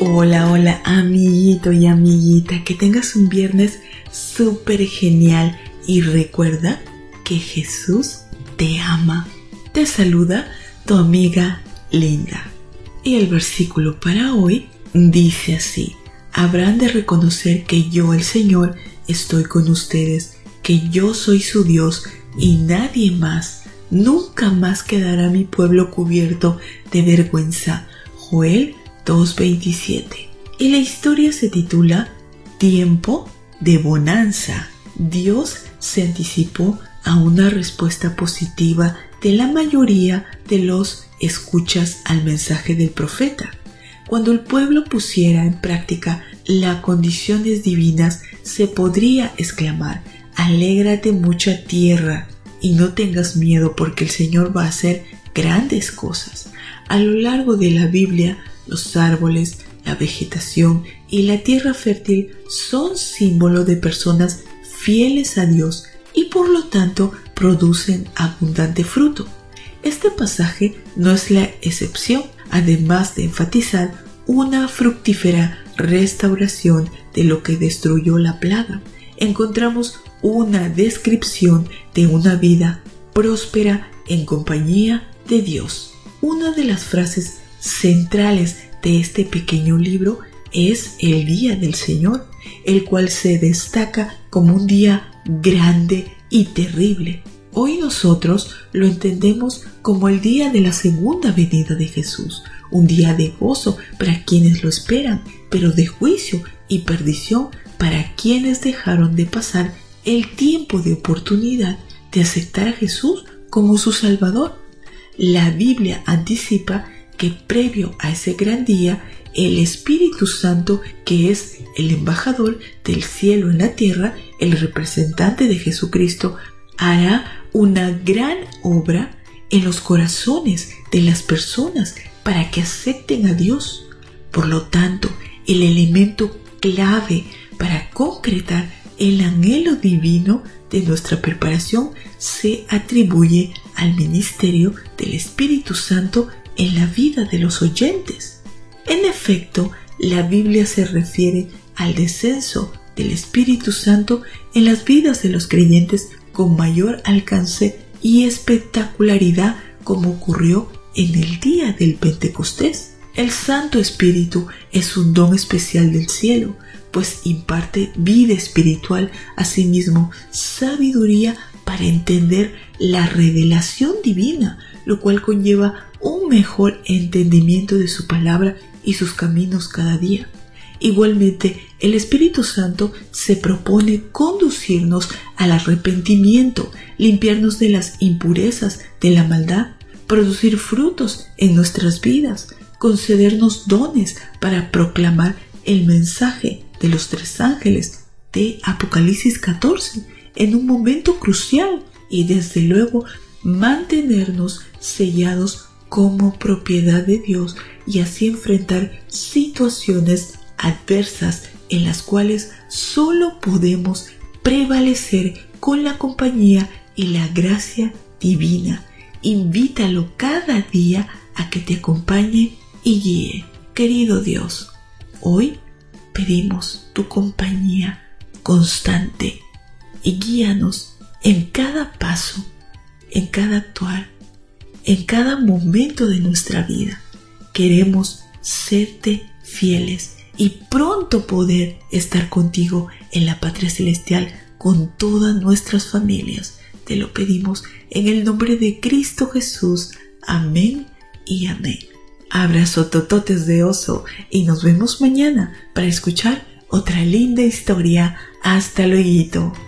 Hola, hola, amiguito y amiguita, que tengas un viernes súper genial y recuerda que Jesús te ama. Te saluda tu amiga Linda. Y el versículo para hoy dice así, habrán de reconocer que yo, el Señor, estoy con ustedes, que yo soy su Dios y nadie más. Nunca más quedará mi pueblo cubierto de vergüenza. Joel 2.27. Y la historia se titula Tiempo de bonanza. Dios se anticipó a una respuesta positiva de la mayoría de los escuchas al mensaje del profeta. Cuando el pueblo pusiera en práctica las condiciones divinas, se podría exclamar, alégrate mucha tierra y no tengas miedo porque el Señor va a hacer grandes cosas. A lo largo de la Biblia, los árboles, la vegetación y la tierra fértil son símbolo de personas fieles a Dios y por lo tanto producen abundante fruto. Este pasaje no es la excepción, además de enfatizar una fructífera restauración de lo que destruyó la plaga. Encontramos una descripción de una vida próspera en compañía de Dios. Una de las frases centrales de este pequeño libro es el día del Señor, el cual se destaca como un día grande y terrible. Hoy nosotros lo entendemos como el día de la segunda venida de Jesús, un día de gozo para quienes lo esperan, pero de juicio y perdición para quienes dejaron de pasar el tiempo de oportunidad de aceptar a Jesús como su Salvador. La Biblia anticipa que previo a ese gran día, el Espíritu Santo, que es el embajador del cielo en la tierra, el representante de Jesucristo, hará una gran obra en los corazones de las personas para que acepten a Dios. Por lo tanto, el elemento clave para concretar el anhelo divino de nuestra preparación se atribuye al ministerio del Espíritu Santo en la vida de los oyentes. En efecto, la Biblia se refiere al descenso del Espíritu Santo en las vidas de los creyentes con mayor alcance y espectacularidad como ocurrió en el día del Pentecostés. El Santo Espíritu es un don especial del cielo, pues imparte vida espiritual, asimismo sabiduría para entender la revelación divina, lo cual conlleva un mejor entendimiento de su palabra y sus caminos cada día. Igualmente, el Espíritu Santo se propone conducirnos al arrepentimiento, limpiarnos de las impurezas, de la maldad, producir frutos en nuestras vidas, concedernos dones para proclamar el mensaje de los tres ángeles de Apocalipsis 14 en un momento crucial y desde luego mantenernos sellados como propiedad de Dios y así enfrentar situaciones adversas en las cuales solo podemos prevalecer con la compañía y la gracia divina. Invítalo cada día a que te acompañe y guíe. Querido Dios, hoy pedimos tu compañía constante y guíanos en cada paso, en cada actuar en cada momento de nuestra vida. Queremos serte fieles y pronto poder estar contigo en la patria celestial con todas nuestras familias. Te lo pedimos en el nombre de Cristo Jesús. Amén y amén. Abrazo tototes de oso y nos vemos mañana para escuchar otra linda historia. Hasta luego.